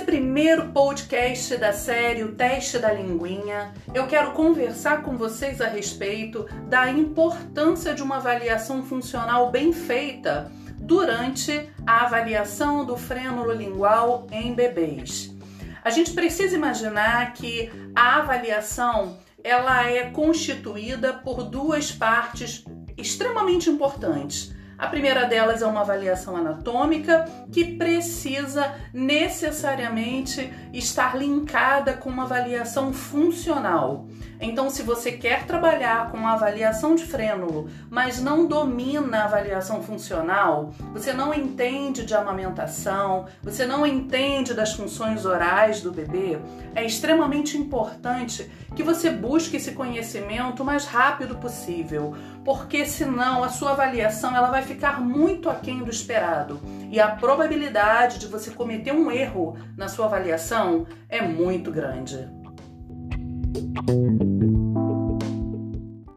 primeiro podcast da série O Teste da Linguinha, eu quero conversar com vocês a respeito da importância de uma avaliação funcional bem feita durante a avaliação do frênulo lingual em bebês. A gente precisa imaginar que a avaliação ela é constituída por duas partes extremamente importantes. A primeira delas é uma avaliação anatômica que precisa necessariamente estar linkada com uma avaliação funcional. Então, se você quer trabalhar com uma avaliação de frênulo, mas não domina a avaliação funcional, você não entende de amamentação, você não entende das funções orais do bebê, é extremamente importante que você busque esse conhecimento o mais rápido possível, porque senão a sua avaliação ela vai ficar muito aquém do esperado e a probabilidade de você cometer um erro na sua avaliação é muito grande.